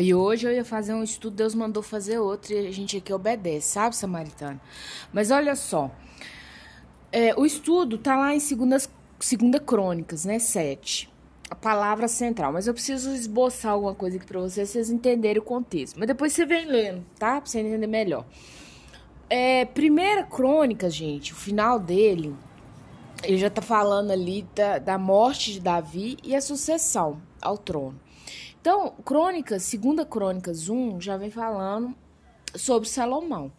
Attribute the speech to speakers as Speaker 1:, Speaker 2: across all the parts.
Speaker 1: E hoje eu ia fazer um estudo, Deus mandou fazer outro e a gente aqui obedece, sabe, Samaritano? Mas olha só, é, o estudo tá lá em segundas, segunda Crônicas, né, 7. A palavra central, mas eu preciso esboçar alguma coisa aqui para vocês, vocês entenderem o contexto. Mas depois você vem lendo, tá? Pra você entender melhor. É, primeira Crônicas, gente, o final dele, ele já tá falando ali da, da morte de Davi e a sucessão ao trono. Então, Crônicas, segunda Crônicas 1, já vem falando sobre Salomão.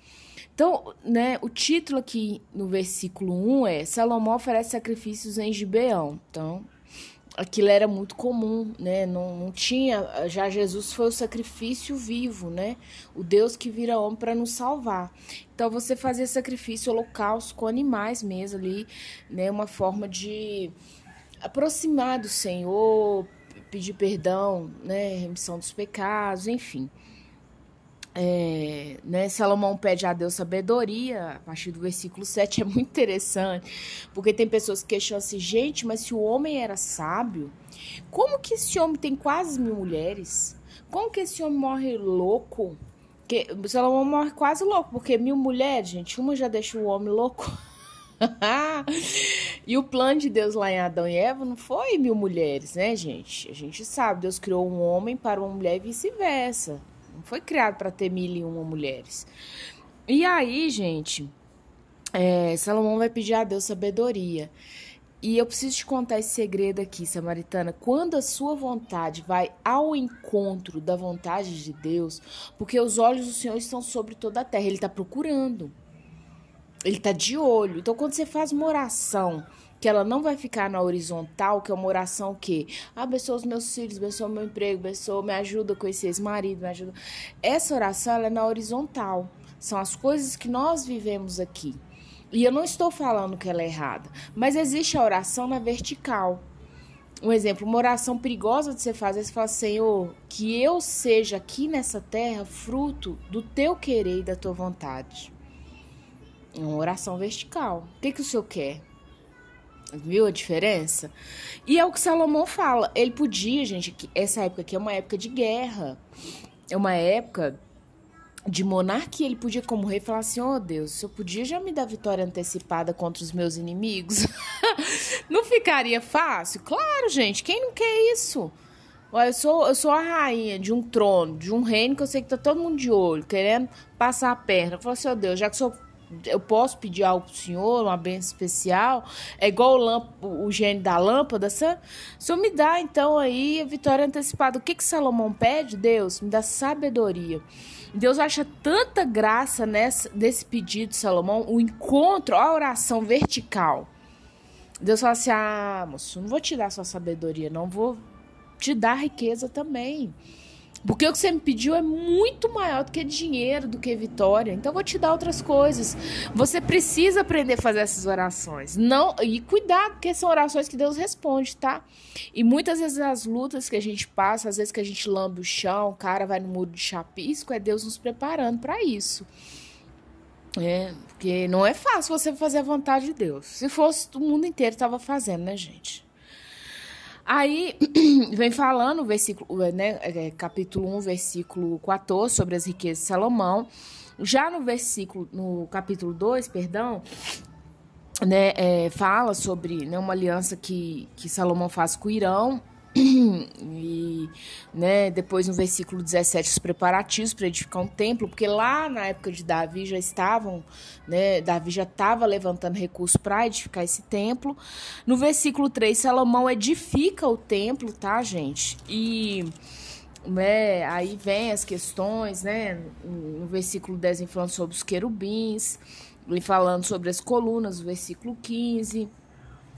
Speaker 1: Então, né, o título aqui no versículo 1 é Salomão oferece sacrifícios em Gibeão. Então, aquilo era muito comum, né? Não, não tinha, já Jesus foi o sacrifício vivo, né? O Deus que vira homem para nos salvar. Então você fazia sacrifício holocausto com animais mesmo ali, né? Uma forma de aproximar do Senhor, pedir perdão, né? Remissão dos pecados, enfim. É, né, Salomão pede a Deus sabedoria, a partir do versículo 7 é muito interessante, porque tem pessoas que questionam assim, gente, mas se o homem era sábio, como que esse homem tem quase mil mulheres? Como que esse homem morre louco? Que, Salomão morre quase louco, porque mil mulheres, gente, uma já deixa o homem louco. e o plano de Deus lá em Adão e Eva não foi mil mulheres, né, gente? A gente sabe, Deus criou um homem para uma mulher e vice-versa. Não foi criado para ter mil e uma mulheres. E aí, gente, é, Salomão vai pedir a Deus sabedoria. E eu preciso te contar esse segredo aqui, Samaritana. Quando a sua vontade vai ao encontro da vontade de Deus, porque os olhos do Senhor estão sobre toda a terra, Ele está procurando. Ele está de olho. Então, quando você faz uma oração que ela não vai ficar na horizontal, que é uma oração que abençoa os meus filhos, abençoa o meu emprego, abençoa, me ajuda conhecer esse marido, me ajuda. Essa oração ela é na horizontal. São as coisas que nós vivemos aqui. E eu não estou falando que ela é errada, mas existe a oração na vertical. Um exemplo, uma oração perigosa de você fazer, você fala, Senhor, que eu seja aqui nessa terra fruto do teu querer e da tua vontade. Uma oração vertical. O que, que o Senhor quer? Viu a diferença? E é o que Salomão fala. Ele podia, gente, que essa época aqui é uma época de guerra. É uma época de monarquia. Ele podia, como rei, falar assim: Oh Deus, se eu podia já me dar vitória antecipada contra os meus inimigos, não ficaria fácil? Claro, gente. Quem não quer isso? Eu sou, eu sou a rainha de um trono, de um reino que eu sei que tá todo mundo de olho, querendo passar a perna. Eu falo assim, oh Deus, já que sou eu posso pedir algo pro senhor, uma benção especial, é igual o, o gênio da lâmpada? O senhor me dá, então, aí a vitória antecipada. O que que Salomão pede? Deus, me dá sabedoria. Deus acha tanta graça nessa, nesse pedido de Salomão, o encontro, a oração vertical. Deus fala assim, ah, moço, não vou te dar sua sabedoria, não vou te dar riqueza também. Porque o que você me pediu é muito maior do que dinheiro, do que vitória. Então eu vou te dar outras coisas. Você precisa aprender a fazer essas orações. Não, e cuidado, porque são orações que Deus responde, tá? E muitas vezes as lutas que a gente passa, às vezes que a gente lambe o chão, o cara vai no muro de chapisco, é Deus nos preparando para isso. É, porque não é fácil você fazer a vontade de Deus. Se fosse o mundo inteiro estava fazendo, né, gente? Aí vem falando, versículo, né, é, capítulo 1, versículo 14, sobre as riquezas de Salomão. Já no versículo, no capítulo 2, perdão, né, é, fala sobre né, uma aliança que, que Salomão faz com o Irão e né, depois no versículo 17 os preparativos para edificar um templo, porque lá na época de Davi já estavam, né, Davi já estava levantando recursos para edificar esse templo. No versículo 3 Salomão edifica o templo, tá, gente? E né, aí vem as questões, né, no versículo 10 falando sobre os querubins, e falando sobre as colunas, no versículo 15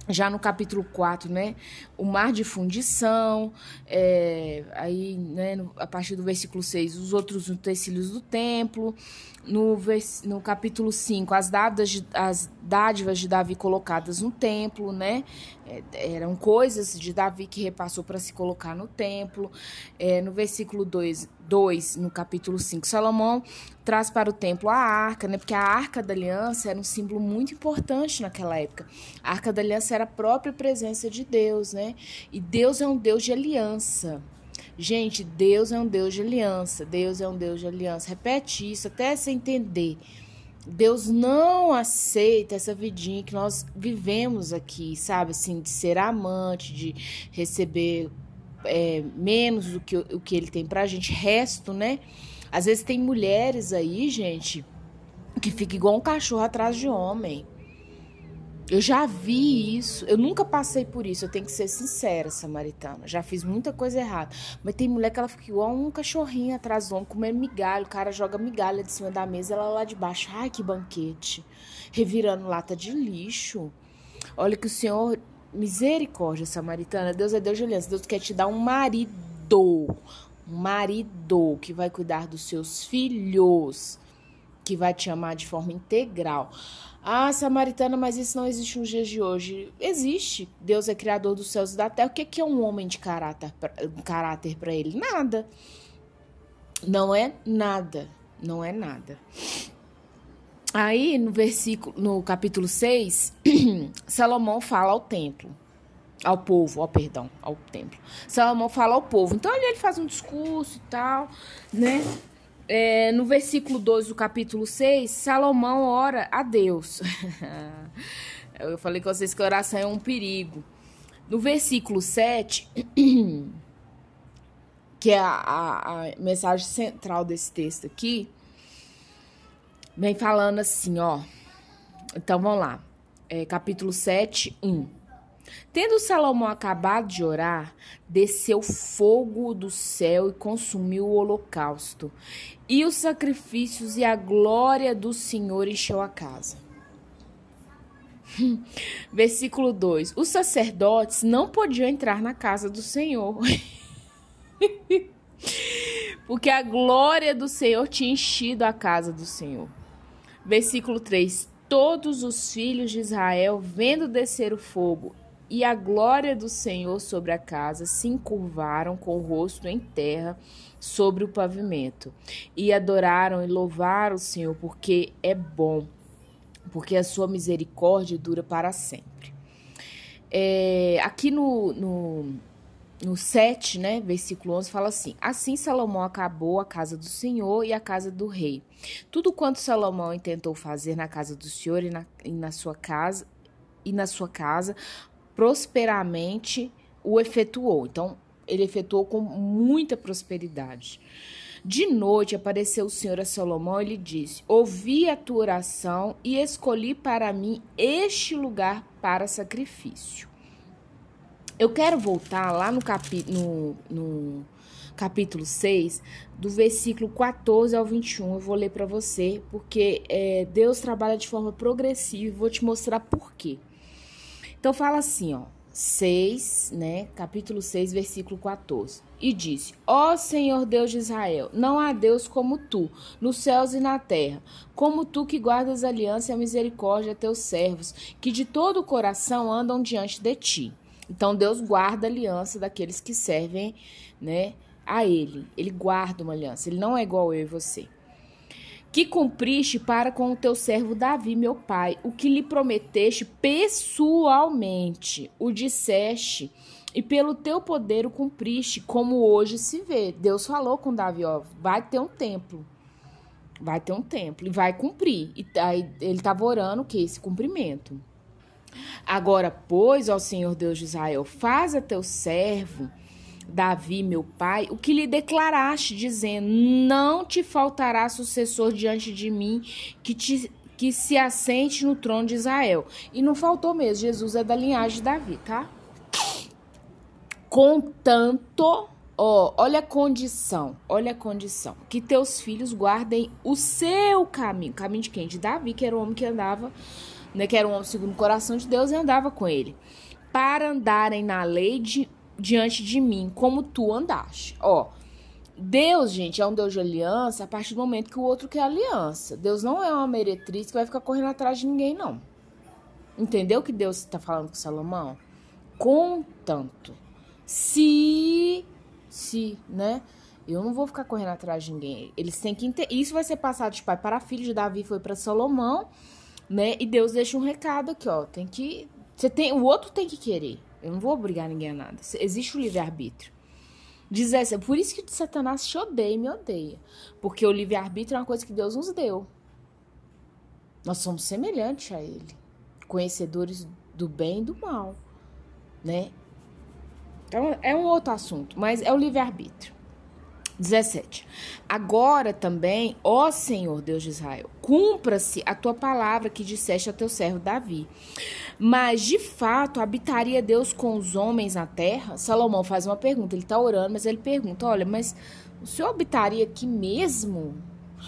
Speaker 1: já no capítulo 4, né, o mar de fundição, é, aí, né, a partir do versículo 6, os outros utensílios do templo, no, vers, no capítulo 5, as dádivas, de, as dádivas de Davi colocadas no templo, né, é, eram coisas de Davi que repassou para se colocar no templo, é, no versículo 2, 2, no capítulo 5, Salomão traz para o templo a arca, né? Porque a arca da aliança era um símbolo muito importante naquela época. A arca da aliança era a própria presença de Deus, né? E Deus é um Deus de aliança. Gente, Deus é um Deus de aliança. Deus é um Deus de aliança. Repete isso até você entender. Deus não aceita essa vidinha que nós vivemos aqui, sabe? Assim, de ser amante, de receber é, menos do que o que ele tem pra gente, resto, né? Às vezes tem mulheres aí, gente, que fica igual um cachorro atrás de homem. Eu já vi isso. Eu nunca passei por isso. Eu tenho que ser sincera, samaritana. Já fiz muita coisa errada. Mas tem mulher que ela fica igual um cachorrinho atrás do homem, comendo migalha. O cara joga migalha de cima da mesa, ela lá de baixo. Ai, que banquete. Revirando lata de lixo. Olha que o Senhor. Misericórdia, samaritana. Deus é Deus de aliança. Deus quer te dar um marido. Um marido que vai cuidar dos seus filhos. Que vai te amar de forma integral. Ah, samaritana, mas isso não existe nos dias de hoje. Existe. Deus é criador dos céus e da terra. O que é um homem de caráter, caráter para ele? Nada. Não é nada. Não é nada. Aí, no versículo, no capítulo 6, Salomão fala ao templo. Ao povo, ó, perdão, ao templo. Salomão fala ao povo. Então, ali ele faz um discurso e tal, né? é, no versículo 2 do capítulo 6, Salomão ora a Deus. Eu falei com vocês que oração é um perigo. No versículo 7, que é a, a, a mensagem central desse texto aqui, vem falando assim, ó. Então vamos lá. É, capítulo 7, 1. Tendo Salomão acabado de orar, desceu fogo do céu e consumiu o holocausto, e os sacrifícios e a glória do Senhor encheu a casa. Versículo 2: Os sacerdotes não podiam entrar na casa do Senhor, porque a glória do Senhor tinha enchido a casa do Senhor. Versículo 3: Todos os filhos de Israel, vendo descer o fogo e a glória do Senhor sobre a casa se encurvaram com o rosto em terra sobre o pavimento e adoraram e louvaram o Senhor porque é bom, porque a sua misericórdia dura para sempre. É, aqui no, no, no 7, né, versículo 11, fala assim: Assim Salomão acabou a casa do Senhor e a casa do rei. Tudo quanto Salomão intentou fazer na casa do Senhor e na, e na sua casa e na sua casa, prosperamente o efetuou. Então, ele efetuou com muita prosperidade. De noite apareceu o Senhor a Salomão e lhe disse: Ouvi a tua oração e escolhi para mim este lugar para sacrifício. Eu quero voltar lá no, capi no, no capítulo 6, do versículo 14 ao 21. Eu vou ler para você, porque é, Deus trabalha de forma progressiva vou te mostrar por quê. Então fala assim, ó, 6, né, capítulo 6, versículo 14. E disse: Ó Senhor Deus de Israel, não há Deus como tu, nos céus e na terra, como tu que guardas a aliança e a misericórdia a teus servos, que de todo o coração andam diante de ti. Então Deus guarda a aliança daqueles que servem, né, a ele. Ele guarda uma aliança. Ele não é igual eu e você que cumpriste para com o teu servo Davi, meu pai, o que lhe prometeste pessoalmente, o disseste, e pelo teu poder o cumpriste, como hoje se vê. Deus falou com Davi, ó, vai ter um templo. Vai ter um templo e vai cumprir. E aí ele estava orando que esse cumprimento. Agora, pois, ó Senhor Deus de Israel, faz a teu servo Davi, meu pai, o que lhe declaraste, dizendo: Não te faltará sucessor diante de mim que te que se assente no trono de Israel. E não faltou mesmo, Jesus é da linhagem de Davi, tá? Contanto, ó, olha a condição, olha a condição, que teus filhos guardem o seu caminho, caminho de quem? De Davi, que era o homem que andava, né, que era um homem segundo o coração de Deus e andava com ele, para andarem na lei de diante de mim, como tu andaste. Ó, Deus, gente, é um Deus de aliança a partir do momento que o outro quer aliança. Deus não é uma meretriz que vai ficar correndo atrás de ninguém, não. Entendeu que Deus está falando com Salomão? Contanto. Se, se, né? Eu não vou ficar correndo atrás de ninguém. Eles têm que entender. Isso vai ser passado de pai para filho. De Davi foi para Salomão, né? E Deus deixa um recado aqui, ó. Tem que. Você tem, o outro tem que querer. Eu não vou obrigar ninguém a nada. Existe o livre-arbítrio. 17. Por isso que Satanás te odeia e me odeia. Porque o livre-arbítrio é uma coisa que Deus nos deu. Nós somos semelhantes a Ele, conhecedores do bem e do mal, né? Então é um outro assunto, mas é o livre-arbítrio. 17. Agora também, ó Senhor Deus de Israel, cumpra-se a tua palavra que disseste a teu servo Davi. Mas de fato habitaria Deus com os homens na terra? Salomão faz uma pergunta, ele está orando, mas ele pergunta: olha, mas o senhor habitaria aqui mesmo?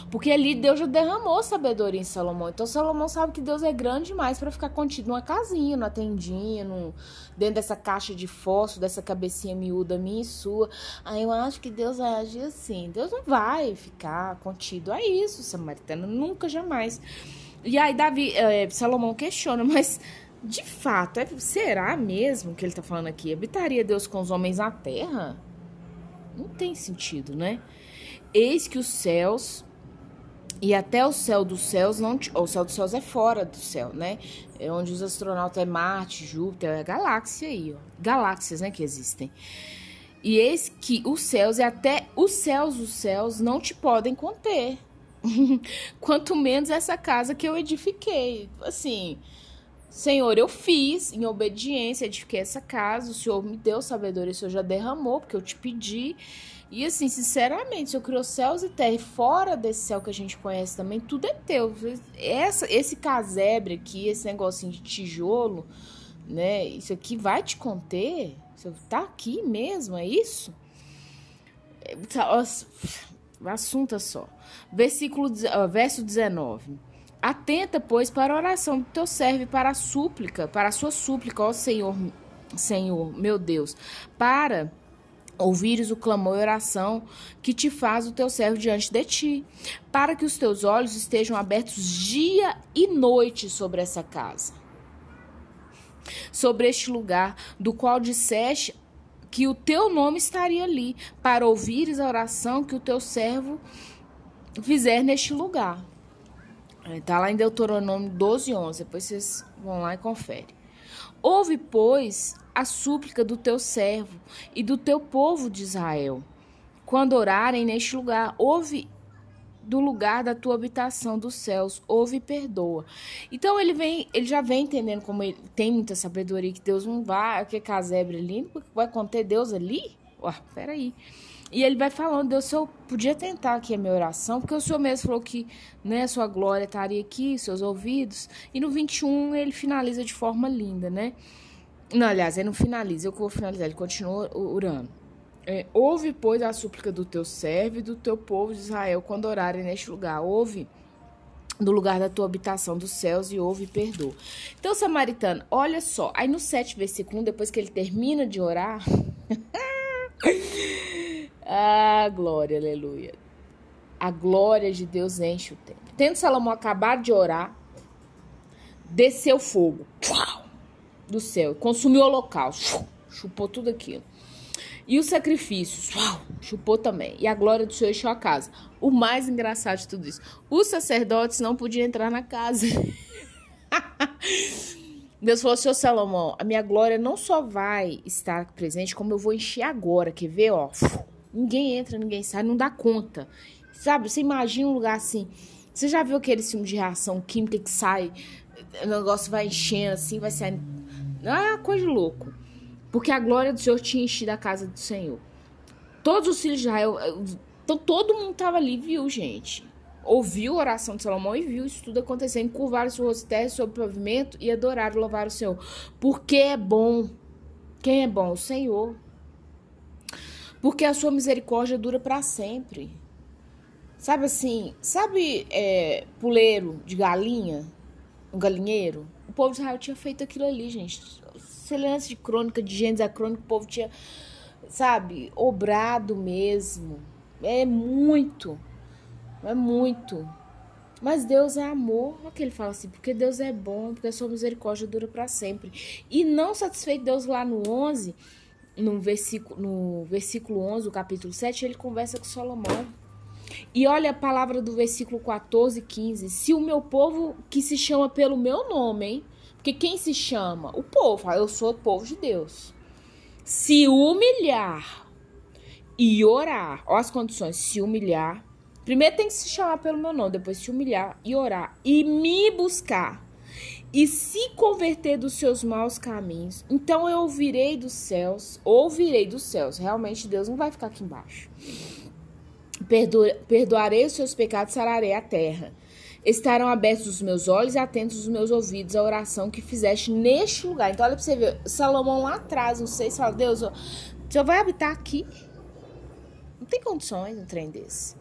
Speaker 1: Porque ali Deus já derramou sabedoria em Salomão. Então Salomão sabe que Deus é grande demais para ficar contido numa casinha, numa tendinha, num, dentro dessa caixa de fósforo, dessa cabecinha miúda minha e sua. Aí eu acho que Deus vai agir assim. Deus não vai ficar contido a isso, samaritano, nunca, jamais. E aí Davi, é, Salomão questiona, mas de fato, é, será mesmo que ele está falando aqui? Habitaria Deus com os homens na terra? Não tem sentido, né? Eis que os céus e até o céu dos céus não. O céu dos céus é fora do céu, né? É onde os astronautas é Marte, Júpiter, é galáxia aí, ó. Galáxias, né, que existem. E eis que os céus e até os céus dos céus não te podem conter. Quanto menos essa casa que eu edifiquei. Assim, Senhor, eu fiz em obediência, edifiquei essa casa. O Senhor me deu sabedoria, o Senhor já derramou, porque eu te pedi. E assim, sinceramente, se eu criou céus e terra e fora desse céu que a gente conhece também, tudo é teu. Essa, esse casebre aqui, esse negocinho de tijolo, né? Isso aqui vai te conter? Você tá aqui mesmo, é isso? É, tá, o assunto é só. Versículo, verso 19. Atenta, pois, para a oração do teu servo, para a súplica, para a sua súplica, ó Senhor, Senhor, meu Deus, para ouvires o clamor e oração que te faz o teu servo diante de ti, para que os teus olhos estejam abertos dia e noite sobre essa casa, sobre este lugar, do qual disseste que o teu nome estaria ali, para ouvires a oração que o teu servo fizer neste lugar. Está lá em Deuteronômio 12, 11. Depois vocês vão lá e conferem. Ouve, pois, a súplica do teu servo e do teu povo de Israel. Quando orarem neste lugar, ouve do lugar da tua habitação dos céus, ouve e perdoa. Então ele vem, ele já vem entendendo como ele tem muita sabedoria que Deus não vai, que casebre ali, vai conter Deus ali? Ué, peraí. E ele vai falando, Deus, eu podia tentar aqui a minha oração, porque o Senhor mesmo falou que né, sua glória estaria aqui, seus ouvidos. E no 21 ele finaliza de forma linda, né? Não, aliás, ele não finaliza, eu que vou finalizar, ele continua orando. É, ouve, pois, a súplica do teu servo e do teu povo de Israel quando orarem neste lugar. Ouve do lugar da tua habitação dos céus e ouve e perdoa. Então, samaritano, olha só. Aí no 7, versículo 1, depois que ele termina de orar. ah, glória, aleluia. A glória de Deus enche o templo. Tendo Salomão acabado de orar, desceu fogo. Do céu, consumiu o holocausto, chupou tudo aquilo. E os sacrifícios, chupou também. E a glória do Senhor encheu a casa. O mais engraçado de tudo isso: os sacerdotes não podiam entrar na casa. Deus falou, seu Salomão, a minha glória não só vai estar presente, como eu vou encher agora. Quer ver, ó? Ninguém entra, ninguém sai, não dá conta. Sabe, você imagina um lugar assim. Você já viu aquele filme de reação química que sai, o negócio vai enchendo assim, vai saindo é uma coisa de louco. Porque a glória do Senhor tinha enchido a casa do Senhor. Todos os filhos de Israel, então todo mundo estava ali, viu, gente? Ouviu a oração de Salomão e viu isso tudo acontecendo. Curvaram seu rosto terra sobre o pavimento e adoraram louvaram o Senhor. Porque é bom. Quem é bom? O Senhor. Porque a sua misericórdia dura para sempre. Sabe assim, sabe é, puleiro de galinha? Um galinheiro? O povo de Israel tinha feito aquilo ali, gente. Semelhança de crônica, de Gênesis a crônica, o povo tinha, sabe, obrado mesmo. É muito. É muito. Mas Deus é amor. Olha que ele fala assim, porque Deus é bom, porque a sua misericórdia dura para sempre. E não satisfeito Deus lá no 11, no versículo, no versículo 11, do capítulo 7, ele conversa com Salomão. E olha a palavra do versículo 14 e 15. Se o meu povo que se chama pelo meu nome, hein? Porque quem se chama? O povo. Eu sou o povo de Deus. Se humilhar, e orar. Ó as condições, se humilhar. Primeiro tem que se chamar pelo meu nome, depois se humilhar e orar e me buscar e se converter dos seus maus caminhos, então eu ouvirei dos céus, ouvirei dos céus. Realmente Deus não vai ficar aqui embaixo. Perdo, perdoarei os seus pecados, sararei a terra. Estarão abertos os meus olhos e atentos os meus ouvidos à oração que fizeste neste lugar. Então, olha para você ver, Salomão lá atrás, não sei se fala, Deus, Senhor vai habitar aqui? Não tem condições um trem desse.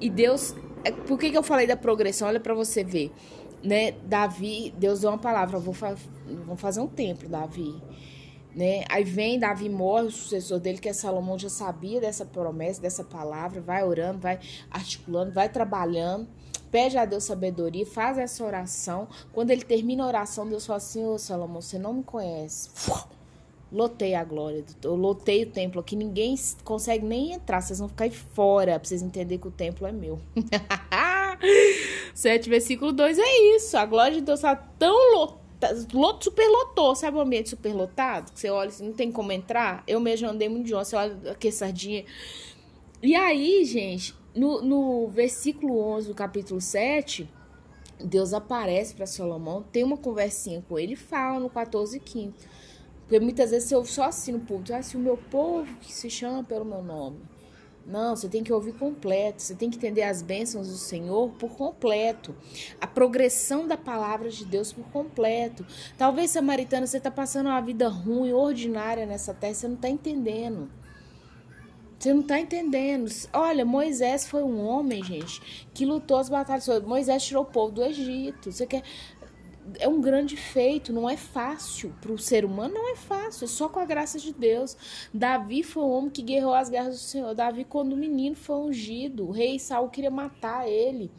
Speaker 1: E Deus, é, por que, que eu falei da progressão? Olha para você ver né, Davi, Deus deu uma palavra, vou, fa vou fazer um templo, Davi. Né? Aí vem, Davi morre, o sucessor dele, que é Salomão, já sabia dessa promessa, dessa palavra, vai orando, vai articulando, vai trabalhando, pede a Deus sabedoria, faz essa oração. Quando ele termina a oração, Deus fala assim: Ô Salomão, você não me conhece. Lotei a glória, eu lotei o templo aqui, ninguém consegue nem entrar, vocês vão ficar aí fora, pra vocês entenderem que o templo é meu. 7, versículo 2 é isso. A glória de Deus está tão lotada, superlotou, sabe o ambiente superlotado? Que você olha assim, não tem como entrar. Eu mesmo andei muito de você olha aqui sardinha. E aí, gente, no, no versículo 11 do capítulo 7, Deus aparece para Salomão, tem uma conversinha com ele e fala no 14 e 15. Porque muitas vezes eu só assim no público, ah, se o meu povo que se chama pelo meu nome não, você tem que ouvir completo, você tem que entender as bênçãos do Senhor por completo, a progressão da palavra de Deus por completo. Talvez, Samaritana, você está passando uma vida ruim, ordinária nessa terra, você não está entendendo. Você não está entendendo. Olha, Moisés foi um homem, gente, que lutou as batalhas. Moisés tirou o povo do Egito. Você quer é um grande feito, não é fácil para o ser humano, não é fácil, é só com a graça de Deus. Davi foi um homem que guerreou as guerras do Senhor. Davi, quando o menino foi ungido, o rei Saul queria matar ele.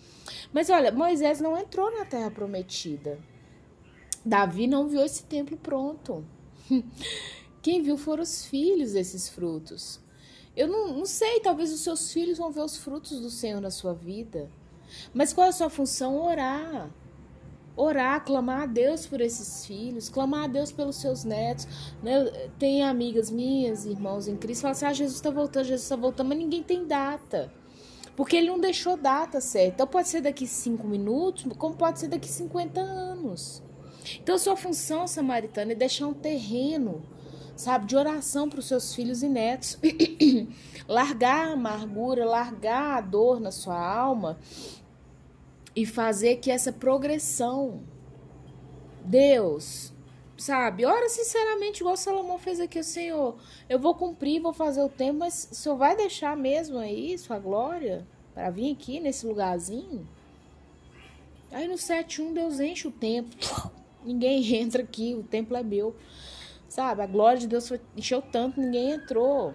Speaker 1: Mas olha, Moisés não entrou na terra prometida. Davi não viu esse templo pronto. Quem viu foram os filhos desses frutos. Eu não, não sei, talvez os seus filhos vão ver os frutos do Senhor na sua vida. Mas qual é a sua função? Orar orar, clamar a Deus por esses filhos, clamar a Deus pelos seus netos. Né? Tem amigas minhas, irmãos em Cristo, falam assim: ah, Jesus está voltando, Jesus está voltando, mas ninguém tem data. Porque ele não deixou data certa. Então pode ser daqui cinco minutos, como pode ser daqui 50 anos. Então sua função, samaritana, é deixar um terreno, sabe, de oração para os seus filhos e netos. largar a amargura, largar a dor na sua alma e fazer que essa progressão, Deus, sabe, ora sinceramente, igual Salomão fez aqui, o Senhor, eu vou cumprir, vou fazer o tempo, mas o Senhor vai deixar mesmo aí sua glória para vir aqui nesse lugarzinho? Aí no 7.1 Deus enche o templo. Ninguém entra aqui, o templo é meu. Sabe? A glória de Deus encheu tanto, ninguém entrou.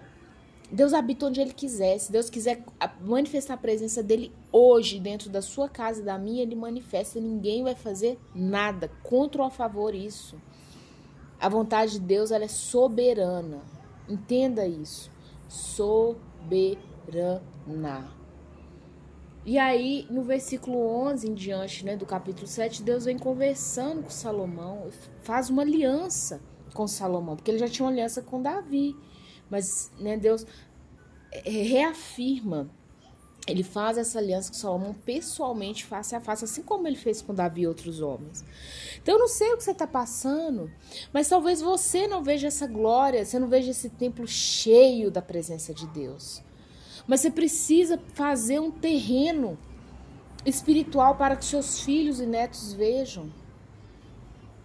Speaker 1: Deus habita onde Ele quiser. Se Deus quiser manifestar a presença dele hoje dentro da sua casa da minha, Ele manifesta. Ninguém vai fazer nada contra ou a favor isso. A vontade de Deus ela é soberana. Entenda isso. Soberana. E aí, no versículo 11 em diante, né, do capítulo 7, Deus vem conversando com Salomão, faz uma aliança com Salomão, porque ele já tinha uma aliança com Davi. Mas né, Deus reafirma, ele faz essa aliança com Salomão pessoalmente, face a face, assim como ele fez com Davi e outros homens. Então eu não sei o que você está passando, mas talvez você não veja essa glória, você não veja esse templo cheio da presença de Deus. Mas você precisa fazer um terreno espiritual para que seus filhos e netos vejam,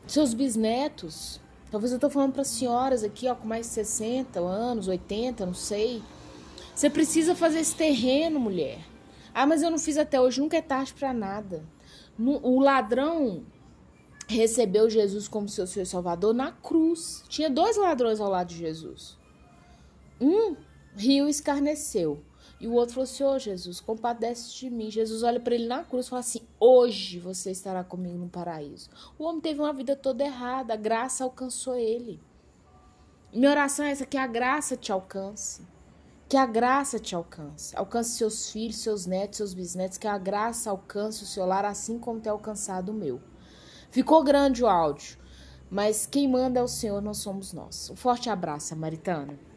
Speaker 1: seus bisnetos. Talvez eu estou falando para senhoras aqui, ó, com mais de 60 anos, 80, não sei. Você precisa fazer esse terreno, mulher. Ah, mas eu não fiz até hoje, nunca é tarde para nada. O ladrão recebeu Jesus como seu Senhor Salvador na cruz. Tinha dois ladrões ao lado de Jesus. Um riu e escarneceu. E o outro falou assim: Ô oh, Jesus, compadece de mim. Jesus olha para ele na cruz e fala assim: Hoje você estará comigo no paraíso. O homem teve uma vida toda errada, a graça alcançou ele. Minha oração é essa: que a graça te alcance. Que a graça te alcance. Alcance seus filhos, seus netos, seus bisnetos. Que a graça alcance o seu lar, assim como tem alcançado o meu. Ficou grande o áudio, mas quem manda é o Senhor, não somos nós. Um forte abraço, Samaritana.